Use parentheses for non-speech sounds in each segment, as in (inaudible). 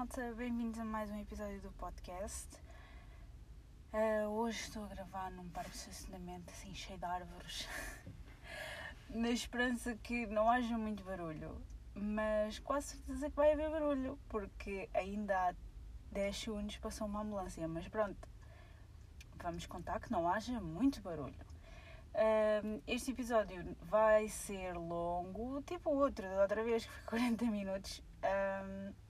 malta, bem-vindos a mais um episódio do podcast. Uh, hoje estou a gravar num parque de estacionamento assim cheio de árvores, (laughs) na esperança que não haja muito barulho, mas quase certeza que vai haver barulho, porque ainda há 10 segundos passou uma ambulância, mas pronto, vamos contar que não haja muito barulho. Uh, este episódio vai ser longo, tipo o outro da outra vez, que foi 40 minutos. Um,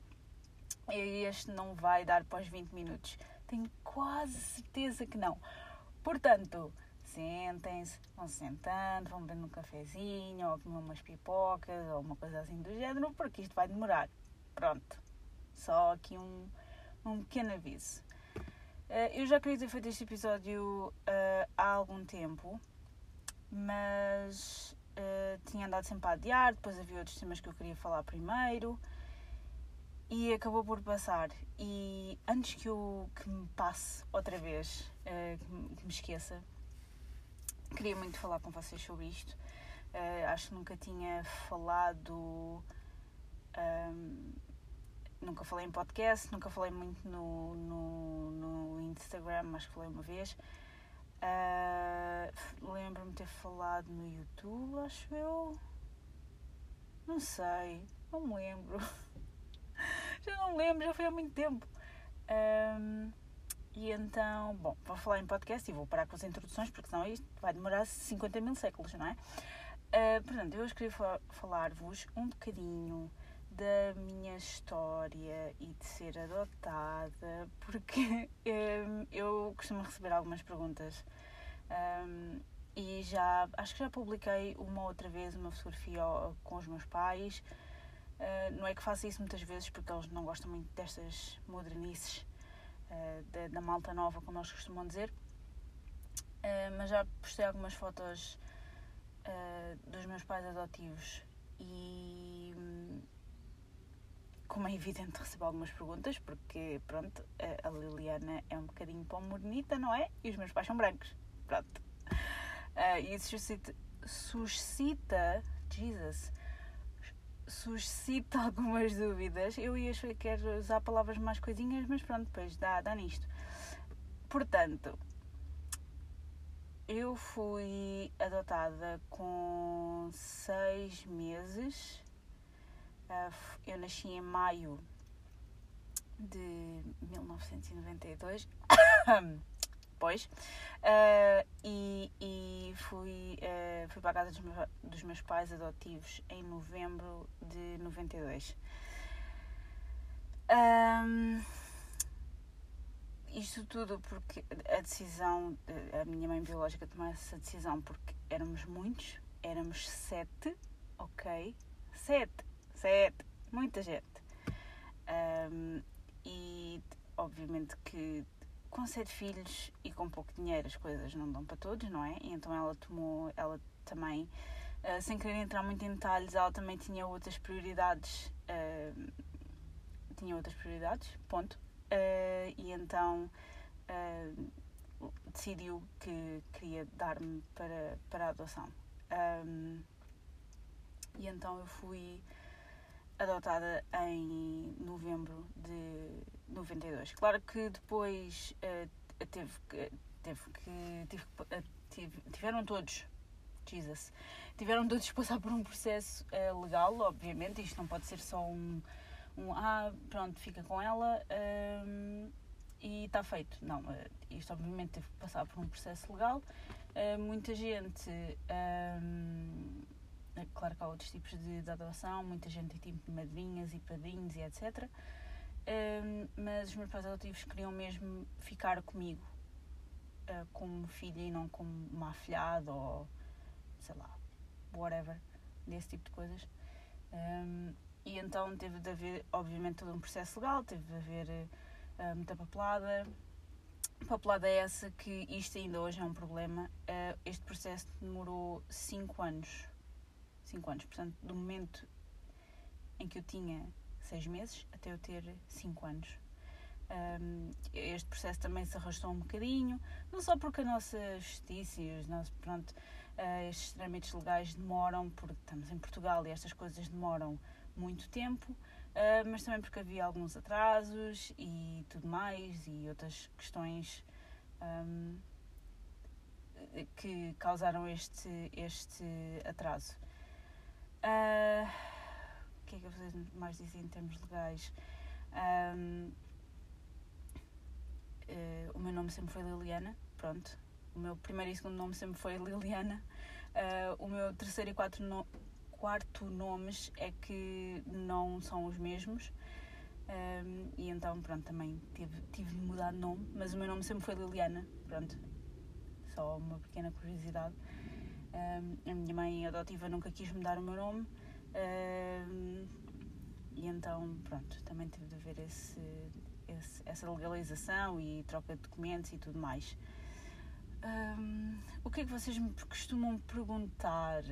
este não vai dar para os 20 minutos. Tenho quase certeza que não. Portanto, sentem-se, vão se sentando, vão beber um cafezinho, ou comer umas pipocas, ou uma coisa assim do género, porque isto vai demorar. Pronto. Só aqui um, um pequeno aviso. Uh, eu já queria ter feito este episódio uh, há algum tempo, mas uh, tinha andado sempre a adiar, depois havia outros temas que eu queria falar primeiro e acabou por passar. E antes que, eu, que me passe outra vez, uh, que, me, que, me, esqueça, queria muito falar com vocês sobre isto. Uh, acho que nunca tinha falado. Um, nunca falei em podcast, nunca falei muito no, no, no Instagram, mas falei uma vez. Uh, Lembro-me ter falado no YouTube, acho eu. Não sei, não me lembro. (laughs) (laughs) já não lembro, já foi há muito tempo. Um, e então, bom, vou falar em podcast e vou parar com as introduções, porque senão isto vai demorar 50 mil séculos, não é? Uh, portanto, eu hoje queria falar-vos um bocadinho da minha história e de ser adotada, porque (laughs) um, eu costumo receber algumas perguntas um, e já acho que já publiquei uma outra vez uma fotografia com os meus pais Uh, não é que faça isso muitas vezes porque eles não gostam muito destas modernices uh, da, da, malta nova, como eles costumam dizer. Uh, mas já postei algumas fotos dos meus pais adotivos e, como é evidente, (laughs) recebo algumas perguntas porque, pronto, a Liliana é um bocadinho pão modernita, não é? E os meus pais são brancos. Pronto. e isso suscita, suscita Jesus, suscita (laughs) algumas dúvidas. Eu ia querer usar palavras mais coisinhas, mas pronto, depois dá, dá nisto. Portanto, eu fui adotada com seis meses. Ah, eu nasci em maio de 1992. (coughs) depois. Uh, e, e fui, uh, fui para a casa dos meus, dos meus pais adotivos em novembro de 92. Um, isto tudo porque a decisão, a minha mãe biológica tomou essa decisão porque éramos muitos, éramos sete, ok? Sete, sete, muita gente. Um, e obviamente que com sete filhos e com pouco dinheiro as coisas não dão para todos, não é? E então ela tomou, ela também, uh, sem querer entrar muito em detalhes, ela também tinha outras prioridades, uh, tinha outras prioridades, ponto. Uh, e então decidiu que queria dar-me para, para a adoção. Um, e então eu fui adotada em novembro de 92. Claro que depois uh, teve, teve que. Uh, tive, tiveram todos. Jesus. Tiveram todos que passar por um processo uh, legal, obviamente. Isto não pode ser só um. um ah, pronto, fica com ela um, e está feito. Não, isto obviamente teve que passar por um processo legal. muita gente. Um, claro que há outros tipos de, de adoção, muita gente tem tipo de madrinhas e padrinhos e etc. Um, mas os meus pais adotivos queriam mesmo ficar comigo uh, como filha e não como uma afilhada ou sei lá, whatever, desse tipo de coisas. Um, e então teve de haver, obviamente, todo um processo legal, teve de haver uh, muita papelada. Papelada é essa que isto ainda hoje é um problema. Uh, este processo demorou 5 anos. 5 anos, portanto, do momento em que eu tinha seis meses até eu ter cinco anos. Este processo também se arrastou um bocadinho, não só porque a nossa justiça e os nossos, pronto, uh, estes trâmites legais demoram, porque estamos em Portugal e estas coisas demoram muito tempo, uh, mas também porque havia alguns atrasos e tudo mais, e outras questões um, que causaram este, este atraso. Uh, que é que vocês mais dizem em termos legais? Um, uh, o meu nome sempre foi Liliana, pronto. O meu primeiro e segundo nome sempre foi (laughs) Liliana. Uh, o meu terceiro e quatro no, quarto nomes é que não são os mesmos. Um, e então, pronto, também tive, tive de mudar de nome, mas o meu nome sempre foi Liliana, pronto. Só uma pequena curiosidade. Um, a minha mãe adotiva nunca quis mudar o meu nome. E então, pronto, também teve de haver esse, esse, essa legalização e troca de documentos e tudo mais. O que é que vocês me costumam perguntar?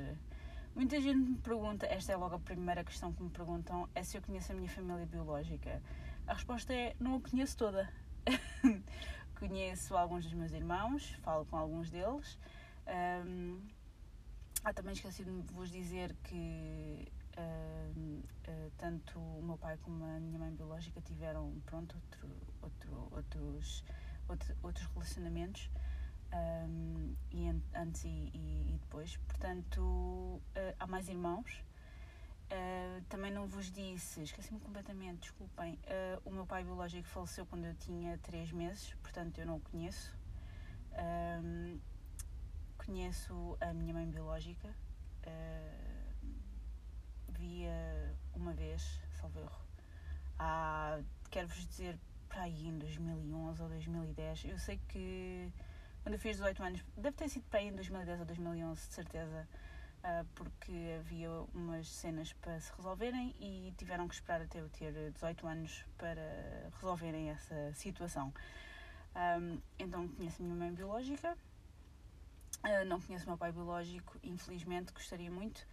Muita gente me pergunta, esta é logo a primeira questão que me perguntam, é se eu conheço a minha família biológica. A resposta é: não a conheço toda. (laughs) conheço alguns dos meus irmãos, falo com alguns deles. Um, ah, também esqueci de vos dizer que uh, uh, tanto o meu pai como a minha mãe biológica tiveram pronto, outro, outro, outros, outro, outros relacionamentos um, e antes e, e, e, depois. Portanto, uh, há mais irmãos. Uh, também não vos disse, esqueci-me completamente, desculpem. Uh, o meu pai biológico faleceu quando eu tinha 3 meses, portanto eu não o conheço. Um, conheço a minha mãe biológica. via uma vez, salvo erro. Há, quero-vos dizer, para aí em 2011 ou 2010. Eu sei que quando eu fiz 18 anos, deve ter sido para aí em 2010 ou 2011, de certeza, uh, porque havia umas cenas para se resolverem e tiveram que esperar até eu ter 18 anos para resolverem essa situação. Então conheço a minha mãe biológica, uh, não conheço o meu pai biológico, infelizmente gostaria muito,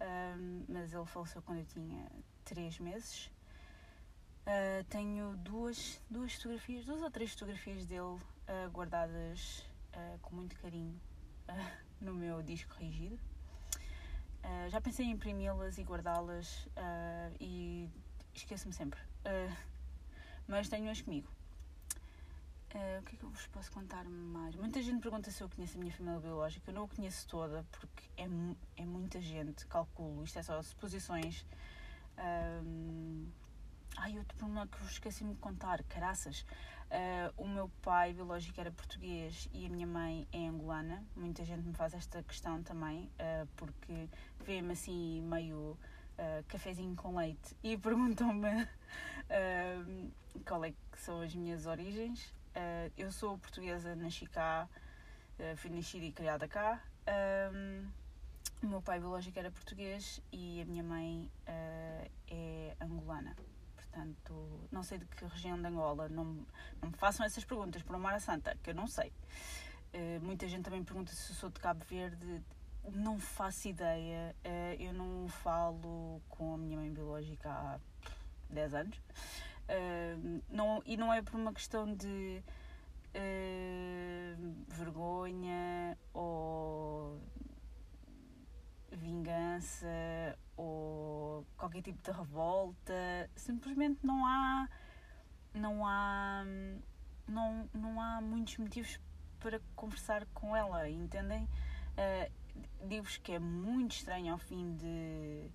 um, mas ele faleceu quando eu tinha 3 meses. Uh, tenho duas, duas fotografias, duas ou três fotografias dele uh, guardadas uh, com muito carinho uh, (laughs) no meu disco rígido. Uh, já pensei em imprimi-las e guardá-las e esqueço-me sempre. mas tenho-as comigo. O que é que eu vos posso contar mais? Muita gente pergunta se eu conheço a minha família biológica. Eu não a conheço toda porque é, é muita gente, calculo. Isto é só suposições. Um, ai, outro problema que vos esqueci-me de contar, caraças. Uh, o meu pai biológico era português e a minha mãe é angolana. Muita gente me faz esta questão também, uh, porque vê-me assim meio uh, cafezinho com leite e (laughs) perguntam-me qual é que são as minhas origens. Eu sou portuguesa, nasci cá, fui nascida e criada cá. o meu pai biológico era português e a minha mãe é angolana. Portanto, não sei de que região de Angola, não, não me façam essas perguntas por Mara Santa, que eu não sei. Uh, muita gente também pergunta se sou de Cabo Verde, não faço ideia, uh, eu não falo com a minha mãe biológica há 10 anos, uh, não, e não é por uma questão de vergonha ou vingança ou qualquer tipo de revolta, simplesmente não há não há não, não há muitos motivos para conversar com ela, entendem? Uh, Digo-vos que é muito estranho ao fim de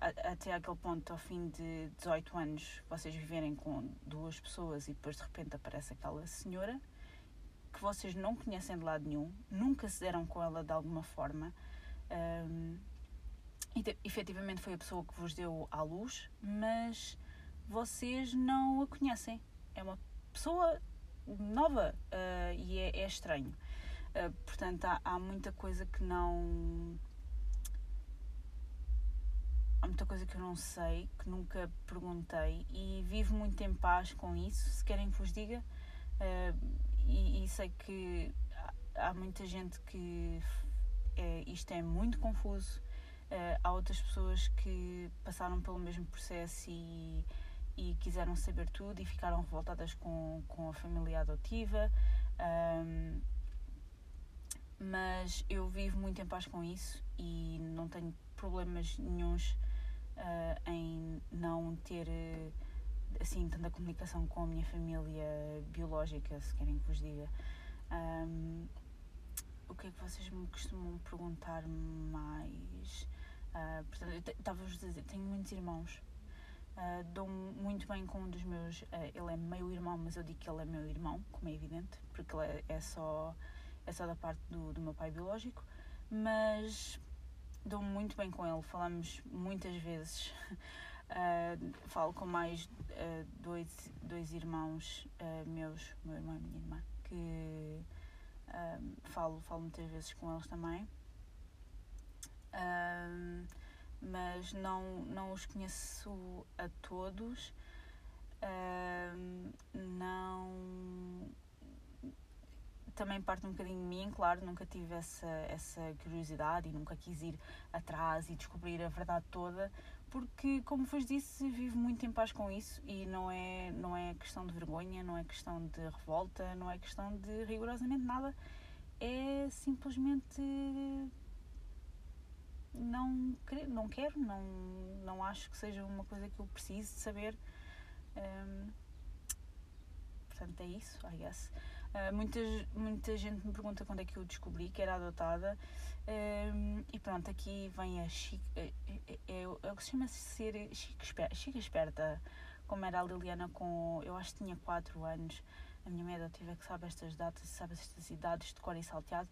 até aquele ponto, ao fim de 18 anos, vocês viverem com duas pessoas e depois de repente aparece aquela senhora que vocês não conhecem de lado nenhum, nunca se deram com ela de alguma forma. Um, e efetivamente foi a pessoa que vos deu à luz, mas vocês não a conhecem. É uma pessoa nova uh, e é, é estranho. Uh, portanto, há, há, muita coisa que não. Muita coisa que eu não sei, que nunca perguntei e vivo muito em paz com isso. Se querem que vos diga, uh, e, e, sei que há, muita gente que é, isto é muito confuso Uh, há outras pessoas que passaram pelo mesmo processo e, e quiseram saber tudo e ficaram revoltadas com, com a família adotiva. Um, mas eu vivo muito em paz com isso e não tenho problemas nenhums uh, em não ter assim tanta comunicação com a minha família biológica, se querem que vos diga. Um, o que é que vocês me costumam perguntar mais? Uh, portanto, estava-vos a dizer, tenho muitos irmãos. Uh, dou muito bem com um dos meus. Uh, ele é meio irmão, mas eu digo que ele é meu irmão, como é evidente, porque ele é, é só, é só da parte do, do meu pai biológico. Mas dou muito bem com ele, falamos muitas vezes. Uh, (laughs) falo com mais uh, dois, dois irmãos uh, meus, meu irmão e minha irmã, que falo, falo muitas vezes com eles também. mas não, não os conheço a todos. não também parte um bocadinho de mim, claro, nunca tive essa, essa curiosidade e nunca quis ir atrás e descobrir a verdade toda, porque, como vos disse, vivo muito em paz com isso e não é, não é questão de vergonha, não é questão de revolta, não é questão de rigorosamente nada, é simplesmente não, não quero, não, não acho que seja uma coisa que eu preciso de saber. Um, portanto, é isso, I guess. Uh, muita, muita gente me pergunta quando é que eu descobri que era adotada. E pronto, aqui vem a Chica. É, é, é, é se chama -se ser Chica esperta, esperta, como era a Liliana com. Eu acho que tinha 4 anos. A minha mãe tive que saber estas datas, sabe estas idades de cor e salteado.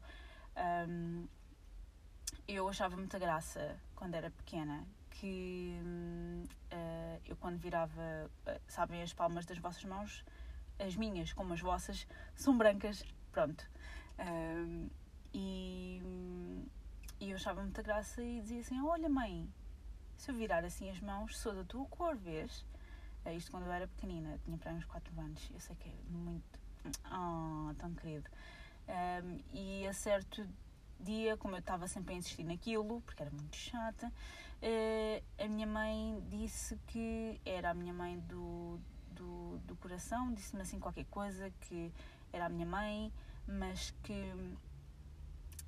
Um, eu achava muita graça quando era pequena que uh, eu quando virava, uh, sabem, as palmas das vossas mãos as minhas como as vossas são brancas, pronto. Um, e, e eu achava muita graça e dizia assim: Olha, mãe, se eu virar assim as mãos, sou da tua cor, vês? É isto quando eu era pequenina, tinha para uns 4 anos. Eu sei que é muito. Oh, tão querido. Um, e a certo dia, como eu estava sempre a insistir naquilo, porque era muito chata, uh, a minha mãe disse que era a minha mãe do, do, do coração, disse-me assim qualquer coisa que era a minha mãe, mas que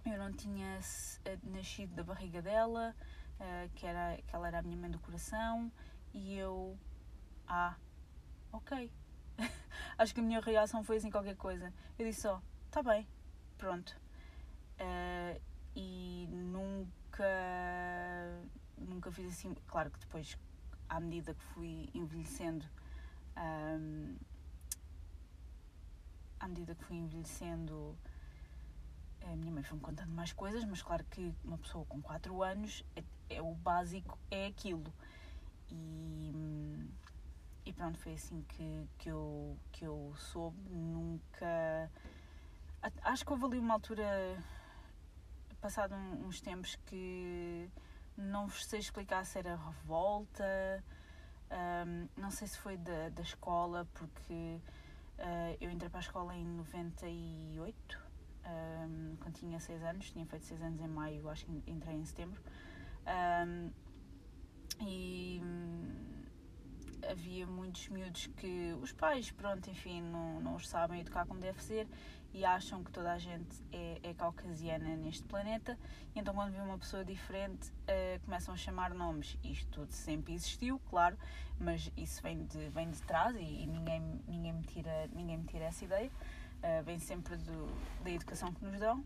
eu não tinha eh, nascido da barriga dela, uh, que, era, que ela era a minha mãe do coração, e eu. Ah, ok. (laughs) Acho que a minha reação foi assim qualquer coisa. Eu disse só, tá bem, pronto. Uh, e nunca. Nunca fiz assim. Claro que depois, à medida que fui envelhecendo, um, à medida que fui envelhecendo, a minha mãe foi-me contando mais coisas, mas claro que uma pessoa com 4 anos, é, é, o básico é aquilo. E, e pronto, foi assim que, que, eu, que eu soube. Nunca. Acho que houve ali uma altura, passado uns tempos, que não sei explicar se era revolta um, não sei se foi da, da escola, porque uh, eu entrei para a escola em 98, um, quando tinha 6 anos, tinha feito 6 anos em maio, acho que entrei em setembro. Um, e hum, havia muitos miúdos que os pais, pronto, enfim, não, não os sabem educar como deve ser e acham que toda a gente é, é caucasiana neste planeta. E então, quando vê uma pessoa diferente, uh, começam a chamar nomes. Isto tudo sempre existiu, claro, mas isso vem de, vem de trás e, e ninguém, ninguém, me tira, ninguém me tira essa ideia. Uh, vem sempre do, da educação que nos dão.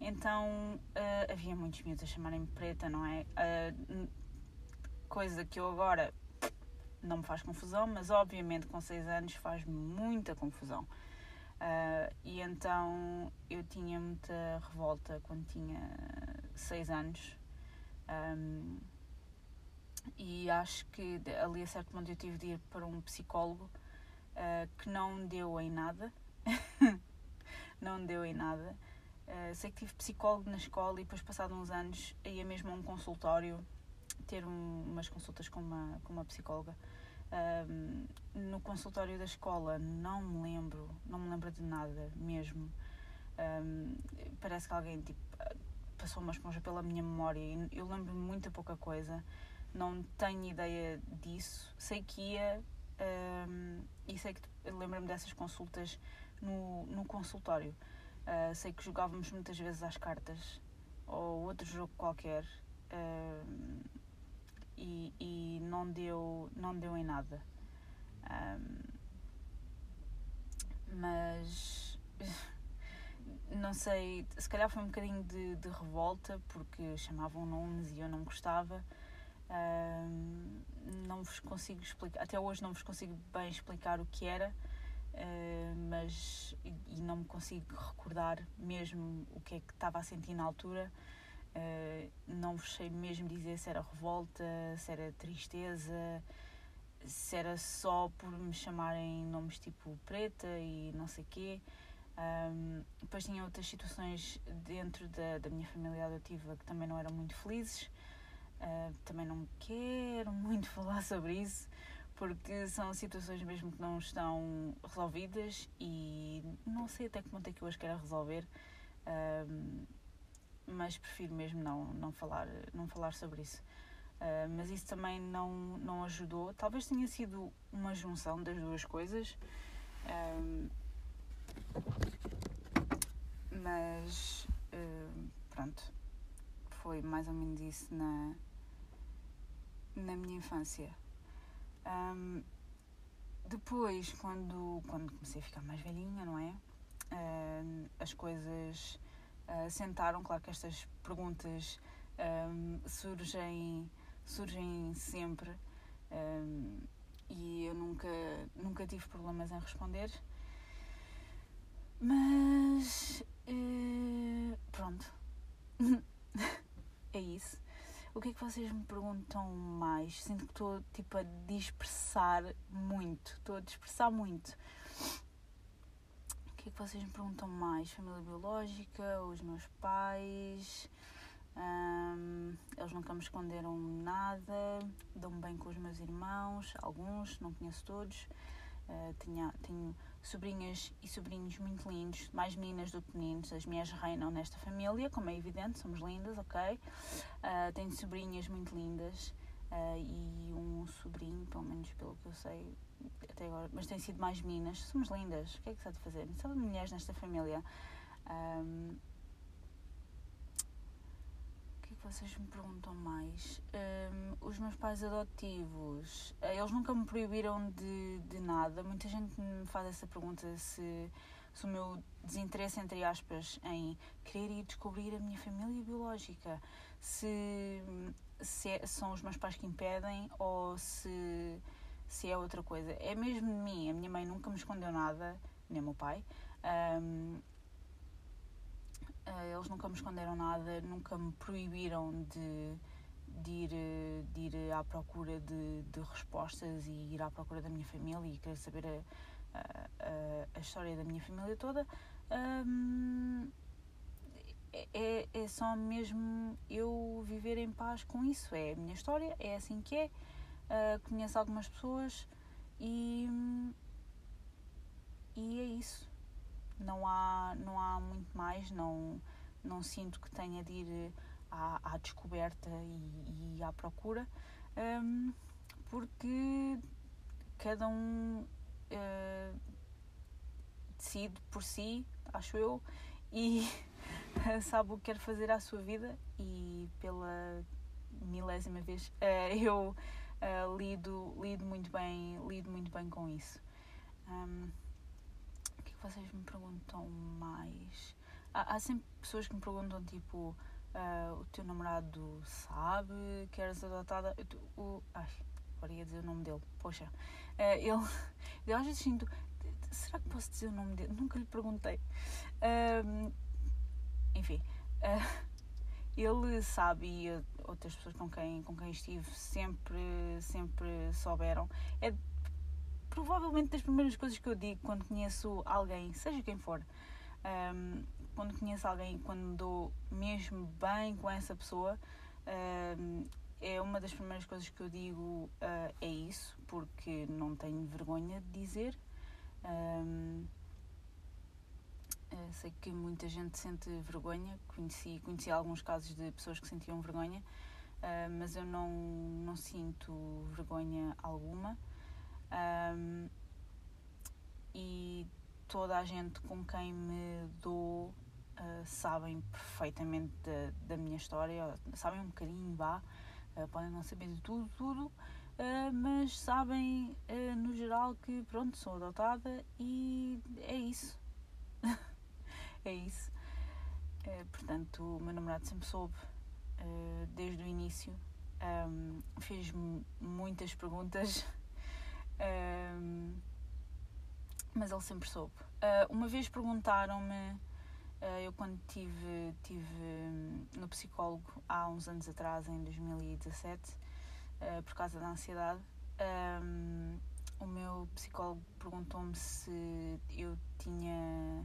Então, uh, havia muitos miúdos a chamarem-me preta, não é? coisa que eu agora não me faz confusão, mas obviamente com 6 anos faz muita confusão. Uh, e então eu tinha muita revolta quando tinha 6 anos. Um, e acho que ali a certo momento eu tive de ir para um psicólogo uh, que não deu em nada. (laughs) não deu em nada. Uh, sei que tive psicólogo na escola e depois, passado uns anos, ia mesmo a um consultório ter um, umas consultas com uma, com uma psicóloga. Um, no consultório da escola não me lembro, não me lembro de nada mesmo. Um, parece que alguém tipo, passou uma esponja pela minha memória e eu lembro-me muita pouca coisa. Não tenho ideia disso. Sei que ia um, e sei que lembro-me dessas consultas no, no consultório. Uh, sei que jogávamos muitas vezes às cartas ou outro jogo qualquer. E, e não deu, não deu em nada. Um, mas (laughs) não sei, se calhar foi um bocadinho de, de revolta porque chamavam nomes e eu não gostava. Um, não vos consigo explicar, até hoje não vos consigo bem explicar o que era, uh, mas e, não me consigo recordar mesmo o que é que estava a sentir na altura. Uh, não vos sei mesmo dizer se era revolta, se era tristeza, se era só por me chamarem nomes tipo preta e não sei quê. Um, depois tinha outras situações dentro da, da minha família adotiva que também não eram muito felizes. Uh, também não quero muito (laughs) falar sobre isso porque são situações mesmo que não estão resolvidas e não sei até que ponto é que eu as quero resolver. Uh, mas prefiro mesmo não, não, falar, não falar sobre isso. Uh, mas isso também não, não ajudou. Talvez tenha sido uma junção das duas coisas. Uh, mas uh, pronto, foi mais ou menos isso na, na minha infância. Um, depois, quando, quando comecei a ficar mais velhinha, não é? as coisas uh, sentaram. Claro que estas perguntas um, surgem, surgem sempre um, e eu nunca, nunca tive problemas em responder. Mas uh, pronto, (laughs) é isso. O que é que vocês me perguntam mais? Sinto que estou tipo a dispersar muito. Estou a dispersar muito que é que vocês me perguntam mais? Família biológica, os meus pais. Um, eles nunca me esconderam nada, dão-me bem com os meus irmãos, alguns, não conheço todos. Uh, tenho sobrinhas e sobrinhos muito lindos, mais meninas do que meninos. As minhas reinam nesta família, como é evidente, somos lindas, ok? Uh, tenho sobrinhas muito lindas uh, e um sobrinho, pelo menos pelo que eu sei, até agora, mas tem sido mais meninas. Somos lindas, o que é que se há de fazer? São mulheres nesta família. Um, o que é que vocês me perguntam mais? Um, os meus pais adotivos, eh, eles nunca me proibiram de, de nada. Muita gente me faz essa pergunta se, se o meu desinteresse, entre aspas, em querer ir descobrir a minha família biológica, se, se é, são os meus pais que impedem ou se se é outra coisa. É mesmo de mim. A minha mãe nunca me escondeu nada, nem o meu pai. Um, eh, eles nunca me esconderam nada, nunca me proibiram de, de, ir, de ir à procura de, de respostas e ir à procura da minha família e querer saber a, a, a história da minha família toda. Um, é, é só mesmo eu viver em paz com isso. É a minha história, é assim que é uh, conheço algumas pessoas e, e é isso. Não há, não há muito mais, não, não sinto que tenha de ir à, à descoberta e, e à procura, um, porque cada um uh, decide por si, acho eu, e (laughs) (laughs) sabe o que quer fazer à sua vida e pela milésima vez uh, (laughs) eu uh, lido, lido, muito bem, lido muito bem com isso. Um, o que é que vocês me perguntam mais? Há, há sempre pessoas que me perguntam tipo uh, o teu namorado sabe que eras adotada? O, ai, agora ia dizer o nome dele. Poxa, ele, (laughs) eu às vezes sinto. Será que posso dizer o nome dele? Nunca lhe perguntei. Um, enfim. Uh, (laughs) ele sabe e outras pessoas com quem, com quem estive sempre, sempre souberam. É provavelmente das primeiras coisas que eu digo quando conheço alguém, seja quem for. Um, quando conheço alguém, quando me dou mesmo bem com essa pessoa, um, é uma das primeiras coisas que eu digo uh, é isso, porque não tenho vergonha de dizer. Um, Uh, sei que muita gente sente vergonha, conheci, conheci alguns casos de pessoas que sentiam vergonha, uh, mas eu não, não sinto vergonha alguma. Um, e toda a gente com quem me dou uh, sabem perfeitamente da, da, minha história, sabem um bocadinho, vá, podem não saber de tudo, tudo, uh, mas sabem uh, no geral que pronto, sou adotada e é isso. É isso. Uh, portanto, o meu namorado sempre soube desde o início. Um, fez muitas perguntas, um, (laughs) mas ele sempre soube. uma vez perguntaram-me eu quando tive, tive hum, no psicólogo há uns anos atrás, em 2017, eh, por causa da ansiedade, um, o meu psicólogo perguntou-me se eu tinha,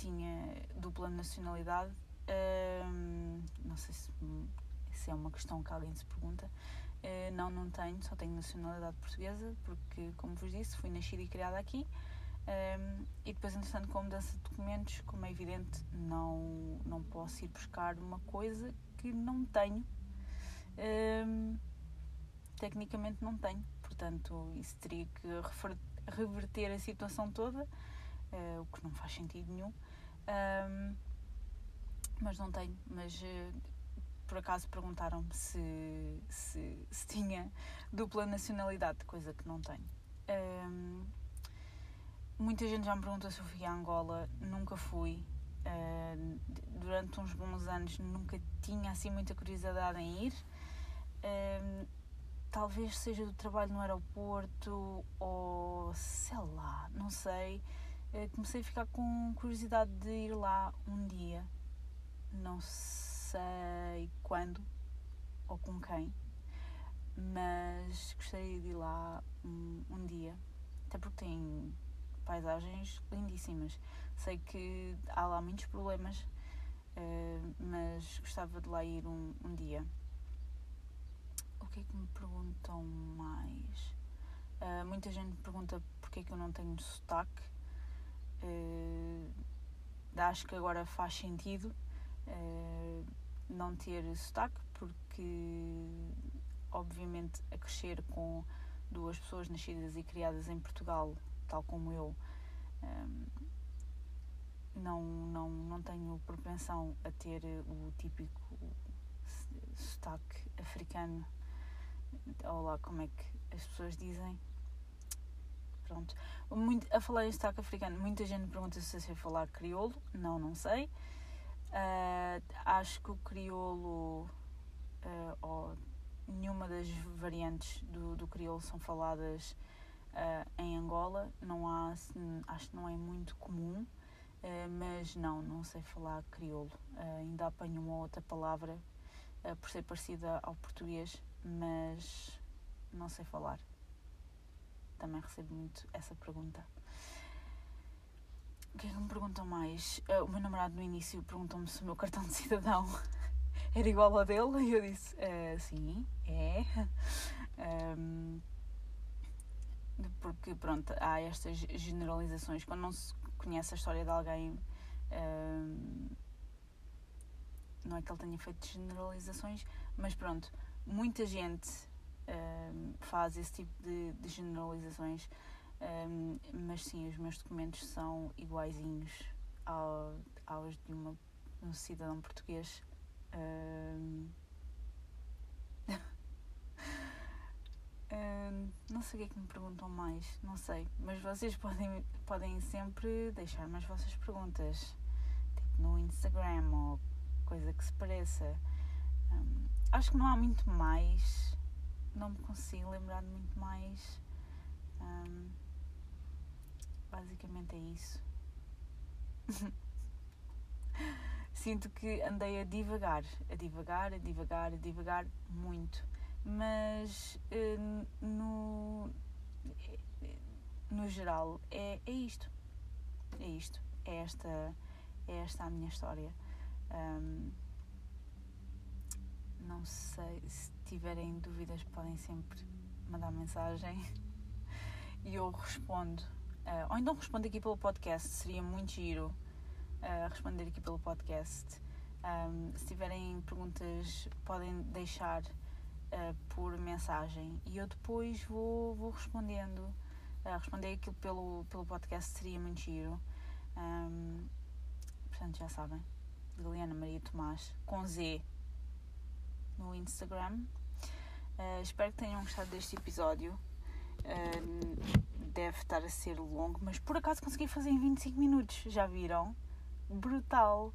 tinha dupla nacionalidade. Um, não sei se, se é uma questão que alguém se pergunta. Uh, não, não tenho, só tenho nacionalidade portuguesa, porque, como vos disse, fui nascida e criada aqui. Um, e depois, entretanto, com a mudança de documentos, como é evidente, não, não posso ir buscar uma coisa que não tenho. Um, tecnicamente não tenho, portanto, isso teria que reverter a situação toda, uh, o que não faz sentido nenhum. Um, mas não tenho, mas uh, por acaso perguntaram-me se, se, se, tinha dupla nacionalidade, coisa que não tenho. Um, Muita gente já me perguntou se eu fui a Angola, nunca fui. Uh, durante uns bons anos nunca tinha assim muita curiosidade em ir. Uh, talvez seja do trabalho no aeroporto ou sei lá, não sei. Uh, comecei a ficar com curiosidade de ir lá um dia. Não sei quando ou com quem, mas gostaria de ir lá um, um dia. Até porque tem paisagens lindíssimas. Sei que há lá muitos problemas, uh, mas gostava de lá ir um, um, dia. O que é que me perguntam mais? Uh, muita gente pergunta porque é que eu não tenho sotaque. Uh, acho que agora faz sentido não ter sotaque, porque obviamente a crescer com duas pessoas nascidas e criadas em Portugal tal como eu, um, não, não, não tenho propensão a ter o típico sotaque africano. Ou lá como é que as pessoas dizem. Pronto. Muito, a falar em sotaque africano, muita gente pergunta se eu sei falar crioulo. Não, não sei. Uh, acho que o crioulo, uh, ou nenhuma das variantes do, do crioulo são faladas uh, em Angola. Não há, acho que não é muito comum, mas não, não sei falar crioulo. Ainda apanho uma outra palavra por ser parecida ao português, mas não sei falar. Também recebo muito essa pergunta. O que é que me perguntam mais? o meu namorado no início perguntou-me se o meu cartão de cidadão (laughs) era igual ao dele e eu disse sim, é. (laughs) Um, porque pronto, há estas generalizações. Quando não se conhece a história de alguém, hum, não é que ele tenha feito generalizações, mas pronto, muita gente hum, faz esse tipo de, de generalizações, hum, mas sim, os meus documentos são iguaizinhos ao, aos de uma, um cidadão português. (laughs) não sei o que é que me perguntam mais, não sei. Mas vocês podem, podem sempre deixar mais vossas perguntas, tipo no Instagram ou coisa que se pareça. Um, acho que não há muito mais, não me consigo lembrar de muito mais. Um, basicamente é isso. (laughs) Sinto que andei a divagar, a divagar, a divagar, a divagar muito mas uh, no, no geral é, é isto. É isto. É esta, é esta a minha história. Um, não sei se tiverem dúvidas podem sempre mandar mensagem (laughs) e eu respondo. Uh, ou então respondo aqui pelo podcast, seria muito giro uh, responder aqui pelo podcast. Um, se tiverem perguntas, podem deixar uh, por mensagem e eu depois vou, vou respondendo. Uh, responder aquilo pelo, pelo podcast seria muito giro. Um, portanto, já sabem. Liliana Maria Tomás, com Z no Instagram. Uh, espero que tenham gostado deste episódio. Uh, deve estar a ser longo, mas por acaso consegui fazer em 25 minutos. Já viram? Brutal!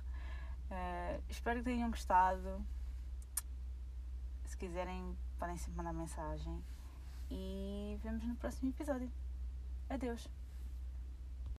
Uh, espero que tenham gostado. Se quiserem, podem sempre mandar mensagem. E vemos no próximo episódio. Adeus!